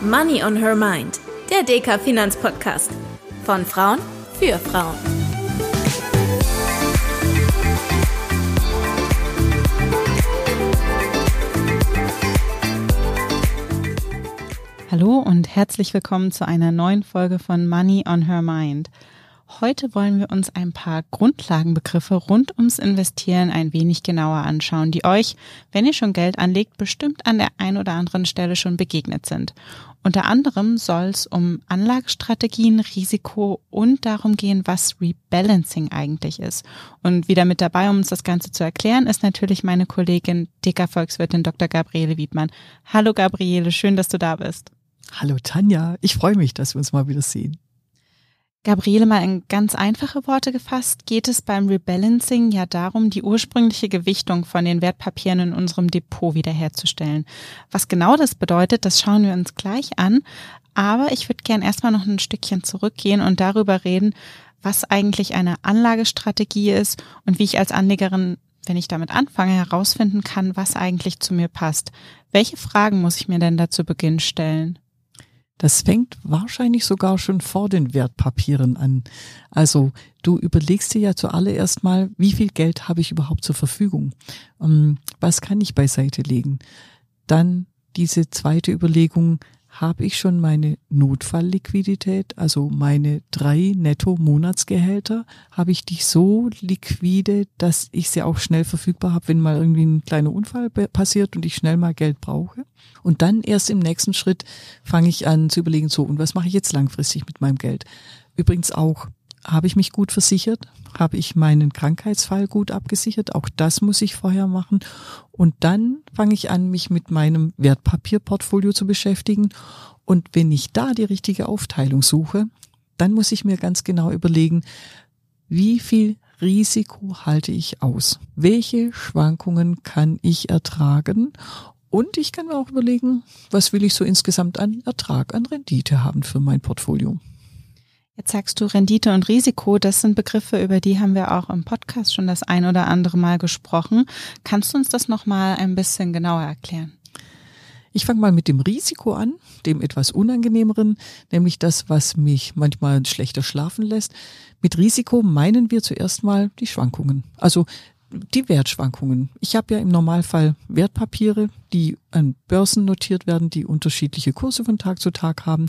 Money on Her Mind, der DK Finanzpodcast. Von Frauen für Frauen. Hallo und herzlich willkommen zu einer neuen Folge von Money on Her Mind. Heute wollen wir uns ein paar Grundlagenbegriffe rund ums Investieren ein wenig genauer anschauen, die euch, wenn ihr schon Geld anlegt, bestimmt an der ein oder anderen Stelle schon begegnet sind. Unter anderem soll es um Anlagestrategien, Risiko und darum gehen, was Rebalancing eigentlich ist. Und wieder mit dabei, um uns das Ganze zu erklären, ist natürlich meine Kollegin DK Volkswirtin Dr. Gabriele Wiedmann. Hallo Gabriele, schön, dass du da bist. Hallo Tanja, ich freue mich, dass wir uns mal wieder sehen. Gabriele, mal in ganz einfache Worte gefasst, geht es beim Rebalancing ja darum, die ursprüngliche Gewichtung von den Wertpapieren in unserem Depot wiederherzustellen. Was genau das bedeutet, das schauen wir uns gleich an. Aber ich würde gern erstmal noch ein Stückchen zurückgehen und darüber reden, was eigentlich eine Anlagestrategie ist und wie ich als Anlegerin, wenn ich damit anfange, herausfinden kann, was eigentlich zu mir passt. Welche Fragen muss ich mir denn da zu Beginn stellen? Das fängt wahrscheinlich sogar schon vor den Wertpapieren an. Also du überlegst dir ja zuallererst mal, wie viel Geld habe ich überhaupt zur Verfügung? Ähm, was kann ich beiseite legen? Dann diese zweite Überlegung, habe ich schon meine Notfallliquidität, also meine drei Netto-Monatsgehälter, habe ich die so liquide, dass ich sie auch schnell verfügbar habe, wenn mal irgendwie ein kleiner Unfall passiert und ich schnell mal Geld brauche. Und dann erst im nächsten Schritt fange ich an zu überlegen, so, und was mache ich jetzt langfristig mit meinem Geld? Übrigens auch habe ich mich gut versichert? Habe ich meinen Krankheitsfall gut abgesichert? Auch das muss ich vorher machen. Und dann fange ich an, mich mit meinem Wertpapierportfolio zu beschäftigen. Und wenn ich da die richtige Aufteilung suche, dann muss ich mir ganz genau überlegen, wie viel Risiko halte ich aus? Welche Schwankungen kann ich ertragen? Und ich kann mir auch überlegen, was will ich so insgesamt an Ertrag, an Rendite haben für mein Portfolio? Jetzt sagst du Rendite und Risiko, das sind Begriffe, über die haben wir auch im Podcast schon das ein oder andere Mal gesprochen. Kannst du uns das nochmal ein bisschen genauer erklären? Ich fange mal mit dem Risiko an, dem etwas unangenehmeren, nämlich das, was mich manchmal schlechter schlafen lässt. Mit Risiko meinen wir zuerst mal die Schwankungen. Also die Wertschwankungen. Ich habe ja im Normalfall Wertpapiere, die an Börsen notiert werden, die unterschiedliche Kurse von Tag zu Tag haben.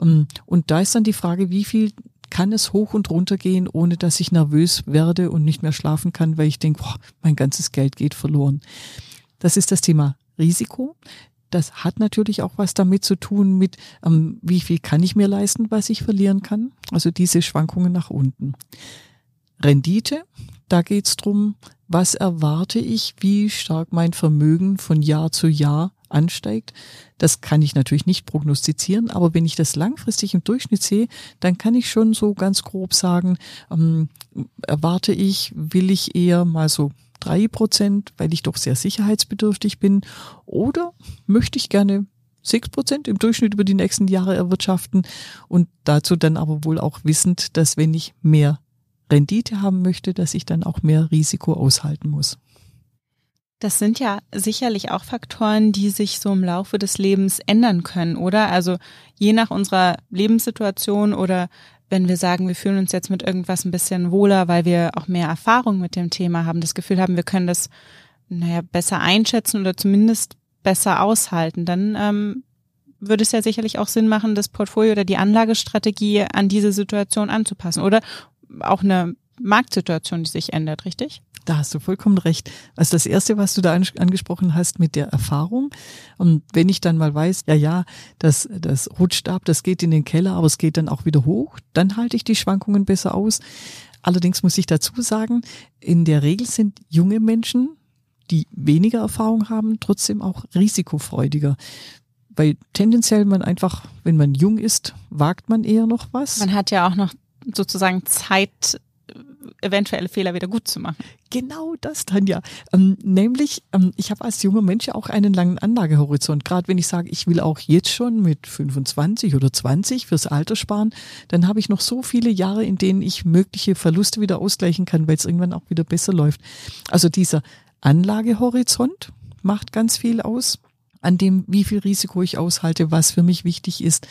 Ähm, und da ist dann die Frage, wie viel kann es hoch und runter gehen, ohne dass ich nervös werde und nicht mehr schlafen kann, weil ich denke, mein ganzes Geld geht verloren. Das ist das Thema Risiko. Das hat natürlich auch was damit zu tun mit, ähm, wie viel kann ich mir leisten, was ich verlieren kann. Also diese Schwankungen nach unten. Rendite, da geht's drum, was erwarte ich, wie stark mein Vermögen von Jahr zu Jahr ansteigt. Das kann ich natürlich nicht prognostizieren, aber wenn ich das langfristig im Durchschnitt sehe, dann kann ich schon so ganz grob sagen, ähm, erwarte ich, will ich eher mal so drei Prozent, weil ich doch sehr sicherheitsbedürftig bin, oder möchte ich gerne sechs Prozent im Durchschnitt über die nächsten Jahre erwirtschaften und dazu dann aber wohl auch wissend, dass wenn ich mehr Rendite haben möchte, dass ich dann auch mehr Risiko aushalten muss. Das sind ja sicherlich auch Faktoren, die sich so im Laufe des Lebens ändern können, oder? Also je nach unserer Lebenssituation oder wenn wir sagen, wir fühlen uns jetzt mit irgendwas ein bisschen wohler, weil wir auch mehr Erfahrung mit dem Thema haben, das Gefühl haben, wir können das naja, besser einschätzen oder zumindest besser aushalten, dann ähm, würde es ja sicherlich auch Sinn machen, das Portfolio oder die Anlagestrategie an diese Situation anzupassen, oder? Auch eine Marktsituation, die sich ändert, richtig? Da hast du vollkommen recht. Also das Erste, was du da angesprochen hast mit der Erfahrung. Und wenn ich dann mal weiß, ja, ja, das, das rutscht ab, das geht in den Keller, aber es geht dann auch wieder hoch, dann halte ich die Schwankungen besser aus. Allerdings muss ich dazu sagen, in der Regel sind junge Menschen, die weniger Erfahrung haben, trotzdem auch risikofreudiger weil tendenziell man einfach, wenn man jung ist, wagt man eher noch was. Man hat ja auch noch sozusagen Zeit, eventuelle Fehler wieder gut zu machen. Genau das, Tanja. Ähm, nämlich, ähm, ich habe als junger Mensch auch einen langen Anlagehorizont. Gerade wenn ich sage, ich will auch jetzt schon mit 25 oder 20 fürs Alter sparen, dann habe ich noch so viele Jahre, in denen ich mögliche Verluste wieder ausgleichen kann, weil es irgendwann auch wieder besser läuft. Also dieser Anlagehorizont macht ganz viel aus. an dem, wie viel Risiko ich aushalte, was für mich wichtig ist.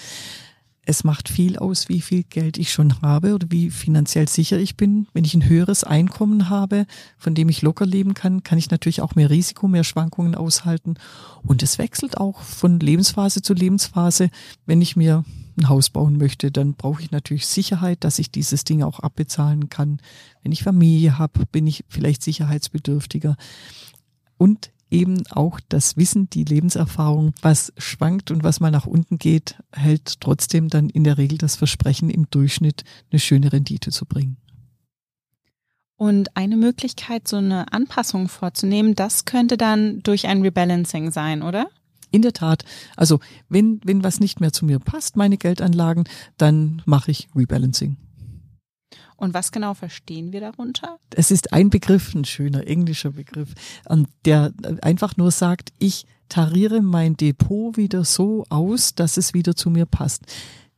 Es macht viel aus, wie viel Geld ich schon habe oder wie finanziell sicher ich bin. Wenn ich ein höheres Einkommen habe, von dem ich locker leben kann, kann ich natürlich auch mehr Risiko, mehr Schwankungen aushalten. Und es wechselt auch von Lebensphase zu Lebensphase. Wenn ich mir ein Haus bauen möchte, dann brauche ich natürlich Sicherheit, dass ich dieses Ding auch abbezahlen kann. Wenn ich Familie habe, bin ich vielleicht sicherheitsbedürftiger. Und eben auch das Wissen, die Lebenserfahrung, was schwankt und was mal nach unten geht, hält trotzdem dann in der Regel das Versprechen, im Durchschnitt eine schöne Rendite zu bringen. Und eine Möglichkeit, so eine Anpassung vorzunehmen, das könnte dann durch ein Rebalancing sein, oder? In der Tat. Also wenn, wenn was nicht mehr zu mir passt, meine Geldanlagen, dann mache ich Rebalancing. Und was genau verstehen wir darunter? Es ist ein Begriff, ein schöner englischer Begriff, der einfach nur sagt, ich tariere mein Depot wieder so aus, dass es wieder zu mir passt.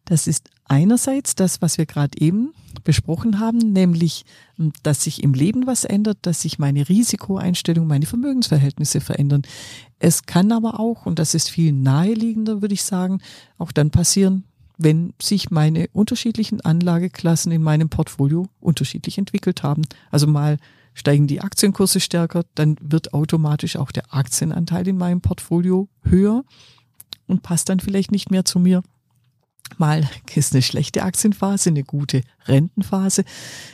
Das ist einerseits das, was wir gerade eben besprochen haben, nämlich, dass sich im Leben was ändert, dass sich meine Risikoeinstellung, meine Vermögensverhältnisse verändern. Es kann aber auch, und das ist viel naheliegender, würde ich sagen, auch dann passieren, wenn sich meine unterschiedlichen Anlageklassen in meinem Portfolio unterschiedlich entwickelt haben. Also mal steigen die Aktienkurse stärker, dann wird automatisch auch der Aktienanteil in meinem Portfolio höher und passt dann vielleicht nicht mehr zu mir. Mal ist eine schlechte Aktienphase, eine gute Rentenphase,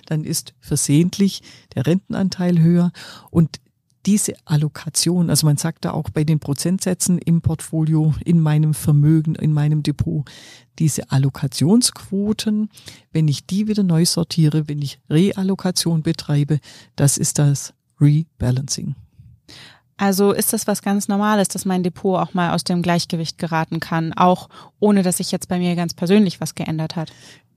dann ist versehentlich der Rentenanteil höher und diese Allokation, also man sagt da auch bei den Prozentsätzen im Portfolio, in meinem Vermögen, in meinem Depot, diese Allokationsquoten, wenn ich die wieder neu sortiere, wenn ich Reallokation betreibe, das ist das Rebalancing. Also ist das was ganz Normales, dass mein Depot auch mal aus dem Gleichgewicht geraten kann, auch ohne dass sich jetzt bei mir ganz persönlich was geändert hat?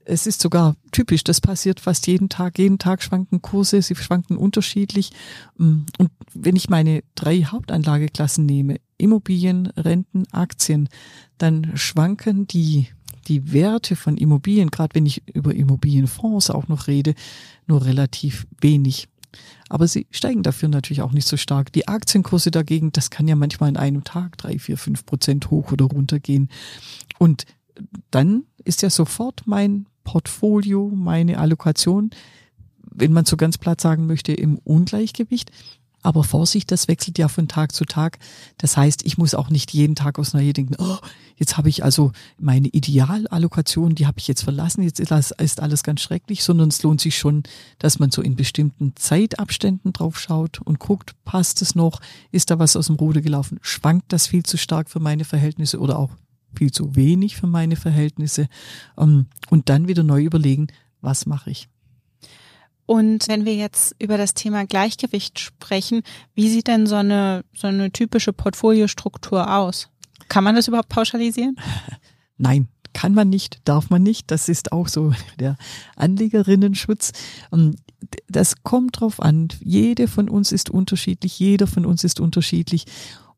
Es ist sogar typisch, das passiert fast jeden Tag. Jeden Tag schwanken Kurse, sie schwanken unterschiedlich. Mm, und wenn ich meine drei Hauptanlageklassen nehme, Immobilien, Renten, Aktien, dann schwanken die, die Werte von Immobilien, gerade wenn ich über Immobilienfonds auch noch rede, nur relativ wenig. Aber sie steigen dafür natürlich auch nicht so stark. Die Aktienkurse dagegen, das kann ja manchmal in einem Tag drei, vier, fünf Prozent hoch oder runter gehen. Und dann ist ja sofort mein Portfolio, meine Allokation, wenn man so ganz platt sagen möchte, im Ungleichgewicht. Aber Vorsicht, das wechselt ja von Tag zu Tag. Das heißt, ich muss auch nicht jeden Tag aus Neue denken, oh, jetzt habe ich also meine Idealallokation, die habe ich jetzt verlassen, jetzt ist alles ganz schrecklich, sondern es lohnt sich schon, dass man so in bestimmten Zeitabständen drauf schaut und guckt, passt es noch, ist da was aus dem Ruder gelaufen, schwankt das viel zu stark für meine Verhältnisse oder auch viel zu wenig für meine Verhältnisse ähm, und dann wieder neu überlegen, was mache ich. Und wenn wir jetzt über das Thema Gleichgewicht sprechen, wie sieht denn so eine, so eine typische Portfoliostruktur aus? Kann man das überhaupt pauschalisieren? Nein, kann man nicht, darf man nicht. Das ist auch so der Anlegerinnenschutz. Ähm, das kommt drauf an. Jede von uns ist unterschiedlich, jeder von uns ist unterschiedlich.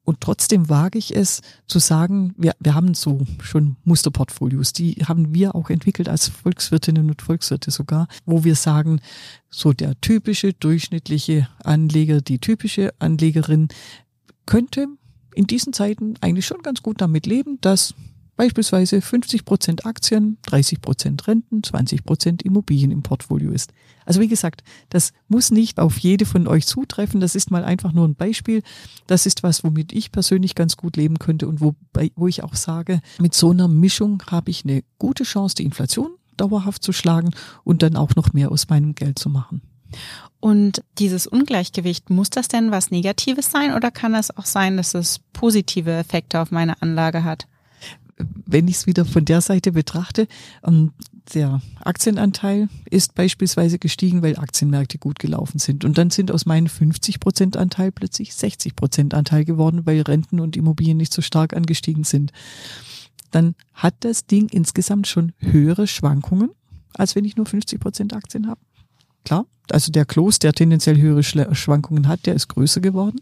Und trotzdem wage ich es zu sagen, wir, wir haben so schon Musterportfolios, die haben wir auch entwickelt als Volkswirtinnen und Volkswirte sogar, wo wir sagen, so der typische durchschnittliche Anleger, die typische Anlegerin könnte in diesen Zeiten eigentlich schon ganz gut damit leben, dass beispielsweise 50 Prozent Aktien, 30 Prozent Renten, 20 Prozent Immobilien im Portfolio ist. Also wie gesagt, das muss nicht auf jede von euch zutreffen. Das ist mal einfach nur ein Beispiel. Das ist was, womit ich persönlich ganz gut leben könnte und wo, wo ich auch sage, mit so einer Mischung habe ich eine gute Chance, die Inflation dauerhaft zu schlagen und dann auch noch mehr aus meinem Geld zu machen. Und dieses Ungleichgewicht, muss das denn was Negatives sein oder kann es auch sein, dass es positive Effekte auf meine Anlage hat? Wenn ich es wieder von der Seite betrachte, ähm, der Aktienanteil ist beispielsweise gestiegen, weil Aktienmärkte gut gelaufen sind. Und dann sind aus meinen 50 Prozent Anteil plötzlich 60 Prozent Anteil geworden, weil Renten und Immobilien nicht so stark angestiegen sind. Dann hat das Ding insgesamt schon höhere Schwankungen, als wenn ich nur 50 Prozent Aktien habe. Klar, also der Klos, der tendenziell höhere Schwankungen hat, der ist größer geworden.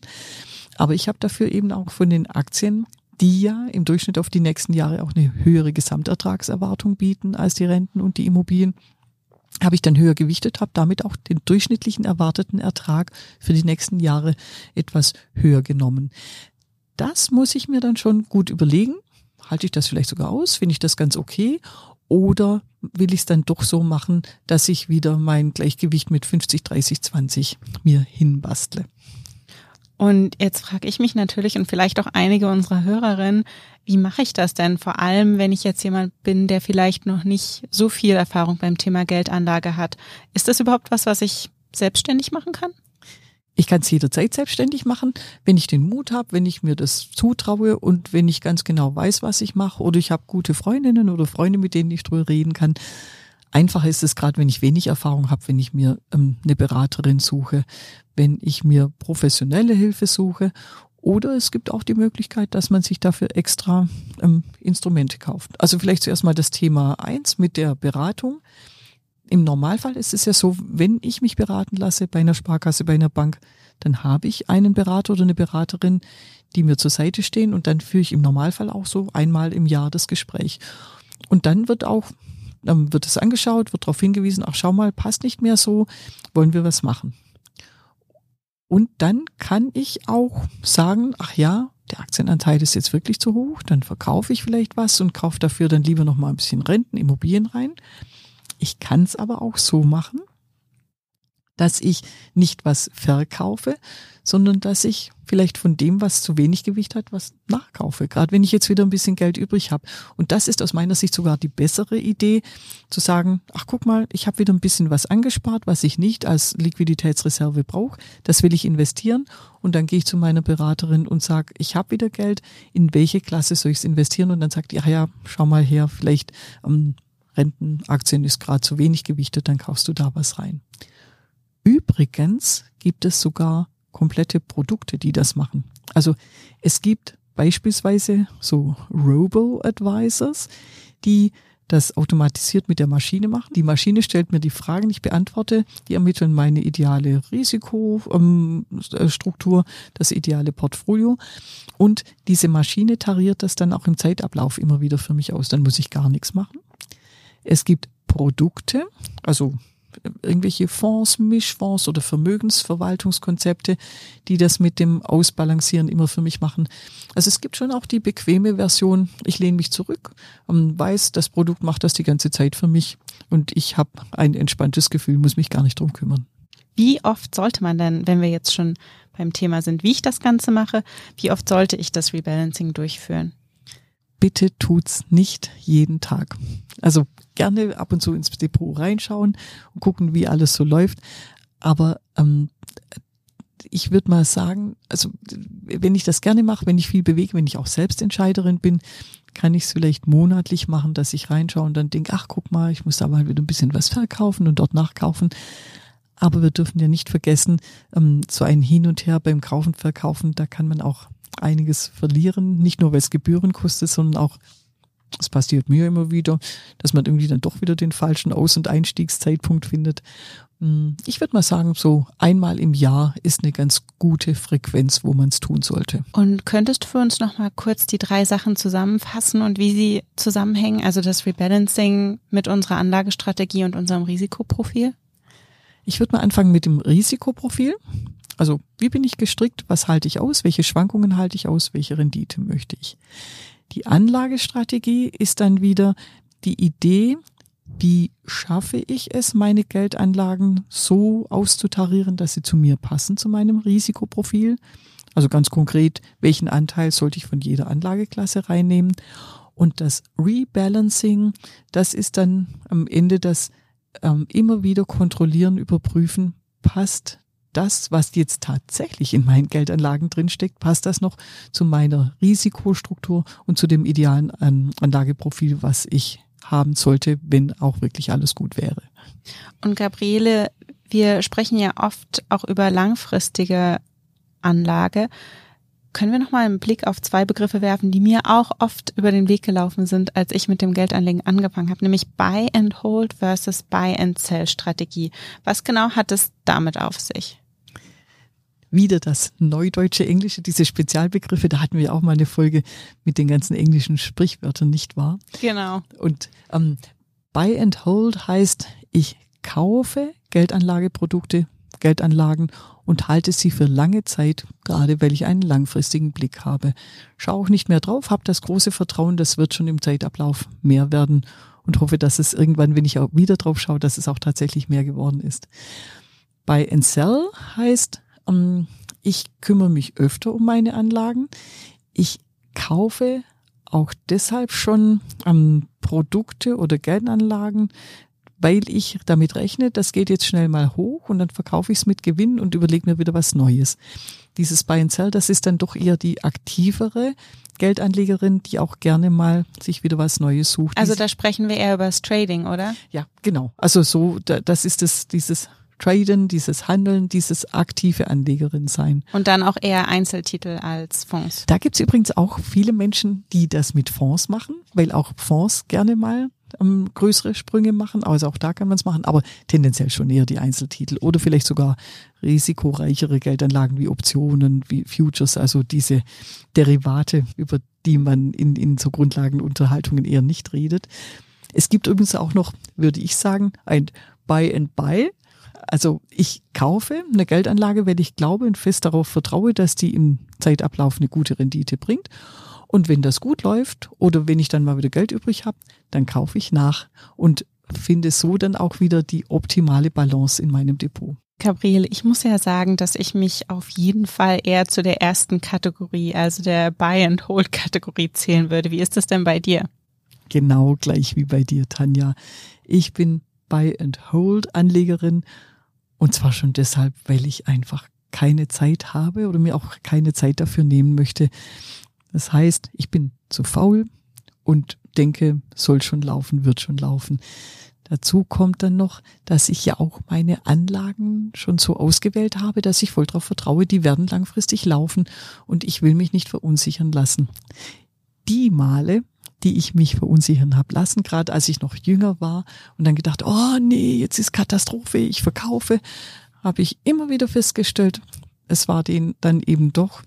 Aber ich habe dafür eben auch von den Aktien die ja im Durchschnitt auf die nächsten Jahre auch eine höhere Gesamtertragserwartung bieten als die Renten und die Immobilien, habe ich dann höher gewichtet, habe damit auch den durchschnittlichen erwarteten Ertrag für die nächsten Jahre etwas höher genommen. das muss ich mir dann schon gut überlegen. Halte ich das vielleicht sogar aus? Finde ich das ganz okay? Oder will ich es dann doch so machen, dass ich wieder mein Gleichgewicht mit 50, 30, 20 mir hinbastle? Und jetzt frage ich mich natürlich und vielleicht auch einige unserer Hörerinnen, wie mache ich das denn? Vor allem, wenn ich jetzt jemand bin, der vielleicht noch nicht so viel Erfahrung beim Thema Geldanlage hat. Ist das überhaupt was, was ich selbstständig machen kann? Ich kann es jederzeit selbstständig machen, wenn ich den Mut habe, wenn ich mir das zutraue und wenn ich ganz genau weiß, was ich mache oder ich habe gute Freundinnen oder Freunde, mit denen ich drüber reden kann. Einfacher ist es gerade, wenn ich wenig Erfahrung habe, wenn ich mir ähm, eine Beraterin suche, wenn ich mir professionelle Hilfe suche oder es gibt auch die Möglichkeit, dass man sich dafür extra ähm, Instrumente kauft. Also vielleicht zuerst mal das Thema eins mit der Beratung. Im Normalfall ist es ja so, wenn ich mich beraten lasse bei einer Sparkasse, bei einer Bank, dann habe ich einen Berater oder eine Beraterin, die mir zur Seite stehen und dann führe ich im Normalfall auch so einmal im Jahr das Gespräch. Und dann wird auch, dann wird es angeschaut, wird darauf hingewiesen, ach schau mal, passt nicht mehr so, wollen wir was machen. Und dann kann ich auch sagen, ach ja, der Aktienanteil ist jetzt wirklich zu hoch, dann verkaufe ich vielleicht was und kaufe dafür dann lieber noch mal ein bisschen Renten, Immobilien rein. Ich kann es aber auch so machen, dass ich nicht was verkaufe, sondern dass ich vielleicht von dem, was zu wenig Gewicht hat, was nachkaufe. Gerade wenn ich jetzt wieder ein bisschen Geld übrig habe. Und das ist aus meiner Sicht sogar die bessere Idee, zu sagen, ach guck mal, ich habe wieder ein bisschen was angespart, was ich nicht als Liquiditätsreserve brauche. Das will ich investieren. Und dann gehe ich zu meiner Beraterin und sage, ich habe wieder Geld, in welche Klasse soll ich es investieren? Und dann sagt die, ach ja, schau mal her, vielleicht ähm, Rentenaktien ist gerade zu wenig gewichtet, dann kaufst du da was rein. Übrigens gibt es sogar komplette Produkte, die das machen. Also es gibt beispielsweise so Robo-Advisors, die das automatisiert mit der Maschine machen. Die Maschine stellt mir die Fragen, ich beantworte, die ermitteln meine ideale Risikostruktur, das ideale Portfolio und diese Maschine tariert das dann auch im Zeitablauf immer wieder für mich aus. Dann muss ich gar nichts machen. Es gibt Produkte, also irgendwelche Fonds, Mischfonds oder Vermögensverwaltungskonzepte, die das mit dem Ausbalancieren immer für mich machen. Also es gibt schon auch die bequeme Version, ich lehne mich zurück und weiß, das Produkt macht das die ganze Zeit für mich und ich habe ein entspanntes Gefühl, muss mich gar nicht drum kümmern. Wie oft sollte man denn, wenn wir jetzt schon beim Thema sind, wie ich das Ganze mache, wie oft sollte ich das Rebalancing durchführen? bitte tut's nicht jeden Tag. Also gerne ab und zu ins Depot reinschauen und gucken, wie alles so läuft. Aber ähm, ich würde mal sagen, also wenn ich das gerne mache, wenn ich viel bewege, wenn ich auch Selbstentscheiderin bin, kann ich es vielleicht monatlich machen, dass ich reinschaue und dann denke, ach guck mal, ich muss da mal wieder ein bisschen was verkaufen und dort nachkaufen. Aber wir dürfen ja nicht vergessen, ähm, so ein Hin und Her beim Kaufen, Verkaufen, da kann man auch einiges verlieren, nicht nur weil es Gebühren kostet, sondern auch, es passiert mir immer wieder, dass man irgendwie dann doch wieder den falschen Aus- und Einstiegszeitpunkt findet. Hm, ich würde mal sagen, so einmal im Jahr ist eine ganz gute Frequenz, wo man es tun sollte. Und könntest du für uns nochmal kurz die drei Sachen zusammenfassen und wie sie zusammenhängen, also das Rebalancing mit unserer Anlagestrategie und unserem Risikoprofil? Ich würde mal anfangen mit dem Risikoprofil. Also wie bin ich gestrickt? Was halte ich aus? Welche Schwankungen halte ich aus? Welche Rendite möchte ich? Die Anlagestrategie ist dann wieder die Idee, wie schaffe ich es, meine Geldanlagen so auszutarieren, dass sie zu mir passen, zu meinem Risikoprofil. Also ganz konkret, welchen Anteil sollte ich von jeder Anlageklasse reinnehmen? Und das Rebalancing, das ist dann am Ende das ähm, immer wieder kontrollieren, überprüfen, passt das, was jetzt tatsächlich in meinen Geldanlagen drinsteckt, passt das noch zu meiner Risikostruktur und zu dem idealen Anlageprofil, was ich haben sollte, wenn auch wirklich alles gut wäre. Und Gabriele, wir sprechen ja oft auch über langfristige Anlage. Können wir noch mal einen Blick auf zwei Begriffe werfen, die mir auch oft über den Weg gelaufen sind, als ich mit dem Geldanlegen angefangen habe, nämlich Buy and Hold versus Buy and Sell Strategie. Was genau hat es damit auf sich? Wieder das neudeutsche Englische, diese Spezialbegriffe, da hatten wir auch mal eine Folge mit den ganzen englischen Sprichwörtern, nicht wahr? Genau. Und ähm, Buy and Hold heißt, ich kaufe Geldanlageprodukte Geldanlagen und halte sie für lange Zeit, gerade weil ich einen langfristigen Blick habe. Schau auch nicht mehr drauf, habe das große Vertrauen, das wird schon im Zeitablauf mehr werden und hoffe, dass es irgendwann, wenn ich auch wieder drauf schaue, dass es auch tatsächlich mehr geworden ist. Bei Encel heißt, ähm, ich kümmere mich öfter um meine Anlagen. Ich kaufe auch deshalb schon ähm, Produkte oder Geldanlagen, weil ich damit rechne, das geht jetzt schnell mal hoch und dann verkaufe ich es mit Gewinn und überlege mir wieder was Neues. Dieses Buy and Sell, das ist dann doch eher die aktivere Geldanlegerin, die auch gerne mal sich wieder was Neues sucht. Also da sprechen wir eher über das Trading, oder? Ja, genau. Also so, das ist es, dieses Traden, dieses Handeln, dieses aktive Anlegerin sein. Und dann auch eher Einzeltitel als Fonds. Da gibt's übrigens auch viele Menschen, die das mit Fonds machen, weil auch Fonds gerne mal ähm, größere Sprünge machen. Also auch da kann man es machen, aber tendenziell schon eher die Einzeltitel oder vielleicht sogar risikoreichere Geldanlagen wie Optionen, wie Futures, also diese Derivate, über die man in, in so Grundlagenunterhaltungen eher nicht redet. Es gibt übrigens auch noch, würde ich sagen, ein Buy and Buy. Also ich kaufe eine Geldanlage, weil ich glaube und fest darauf vertraue, dass die im Zeitablauf eine gute Rendite bringt. Und wenn das gut läuft oder wenn ich dann mal wieder Geld übrig habe, dann kaufe ich nach und finde so dann auch wieder die optimale Balance in meinem Depot. Gabriele, ich muss ja sagen, dass ich mich auf jeden Fall eher zu der ersten Kategorie, also der Buy-and-Hold-Kategorie zählen würde. Wie ist das denn bei dir? Genau gleich wie bei dir, Tanja. Ich bin Buy-and-Hold-Anlegerin und zwar schon deshalb, weil ich einfach keine Zeit habe oder mir auch keine Zeit dafür nehmen möchte. Das heißt, ich bin zu faul und denke, soll schon laufen, wird schon laufen. Dazu kommt dann noch, dass ich ja auch meine Anlagen schon so ausgewählt habe, dass ich voll darauf vertraue, die werden langfristig laufen und ich will mich nicht verunsichern lassen. Die Male, die ich mich verunsichern habe lassen, gerade als ich noch jünger war und dann gedacht, oh nee, jetzt ist Katastrophe, ich verkaufe, habe ich immer wieder festgestellt, es war den dann eben doch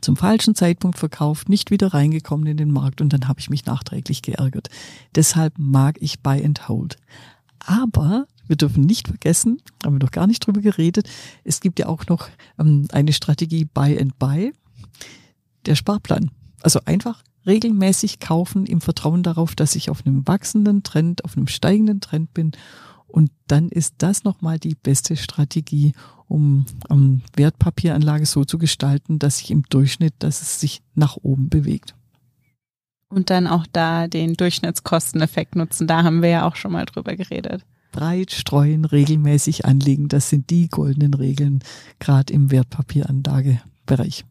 zum falschen Zeitpunkt verkauft, nicht wieder reingekommen in den Markt und dann habe ich mich nachträglich geärgert. Deshalb mag ich Buy and Hold. Aber wir dürfen nicht vergessen, haben wir doch gar nicht drüber geredet, es gibt ja auch noch ähm, eine Strategie Buy and Buy, der Sparplan. Also einfach regelmäßig kaufen im Vertrauen darauf, dass ich auf einem wachsenden Trend, auf einem steigenden Trend bin. Und dann ist das nochmal die beste Strategie, um um Wertpapieranlage so zu gestalten, dass sich im Durchschnitt, dass es sich nach oben bewegt. Und dann auch da den Durchschnittskosteneffekt nutzen. Da haben wir ja auch schon mal drüber geredet. Breit streuen, regelmäßig anlegen, das sind die goldenen Regeln, gerade im Wertpapieranlagebereich.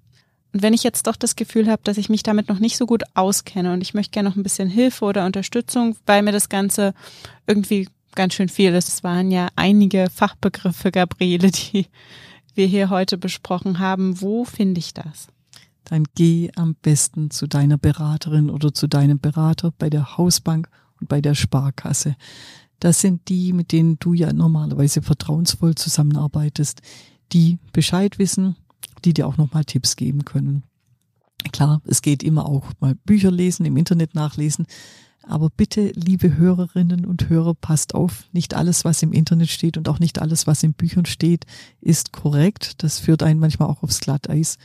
Und wenn ich jetzt doch das Gefühl habe, dass ich mich damit noch nicht so gut auskenne und ich möchte gerne noch ein bisschen Hilfe oder Unterstützung, weil mir das Ganze irgendwie ganz schön viel ist. Es waren ja einige Fachbegriffe, Gabriele, die wir hier heute besprochen haben. Wo finde ich das? Dann geh am besten zu deiner Beraterin oder zu deinem Berater bei der Hausbank und bei der Sparkasse. Das sind die, mit denen du ja normalerweise vertrauensvoll zusammenarbeitest, die Bescheid wissen, die dir auch nochmal Tipps geben können. Klar, es geht immer auch mal Bücher lesen, im Internet nachlesen, aber bitte, liebe Hörerinnen und Hörer, passt auf, nicht alles, was im Internet steht und auch nicht alles, was in Büchern steht, ist korrekt. Das führt einen manchmal auch aufs Glatteis.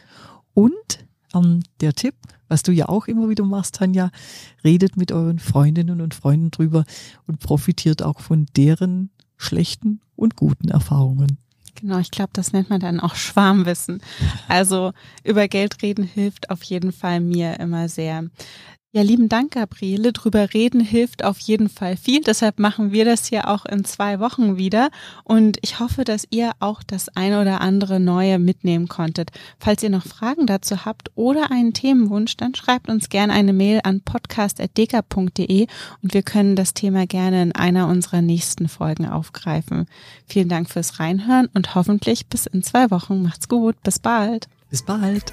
Und ähm, der Tipp, was du ja auch immer wieder machst, Tanja, redet mit euren Freundinnen und Freunden drüber und profitiert auch von deren schlechten und guten Erfahrungen. Genau, ich glaube, das nennt man dann auch Schwarmwissen. Also über Geld reden hilft auf jeden Fall mir immer sehr. Ja, lieben Dank, Gabriele. Drüber reden hilft auf jeden Fall viel. Deshalb machen wir das hier auch in zwei Wochen wieder. Und ich hoffe, dass ihr auch das eine oder andere Neue mitnehmen konntet. Falls ihr noch Fragen dazu habt oder einen Themenwunsch, dann schreibt uns gerne eine Mail an podcast.deka.de und wir können das Thema gerne in einer unserer nächsten Folgen aufgreifen. Vielen Dank fürs Reinhören und hoffentlich bis in zwei Wochen. Macht's gut. Bis bald. Bis bald.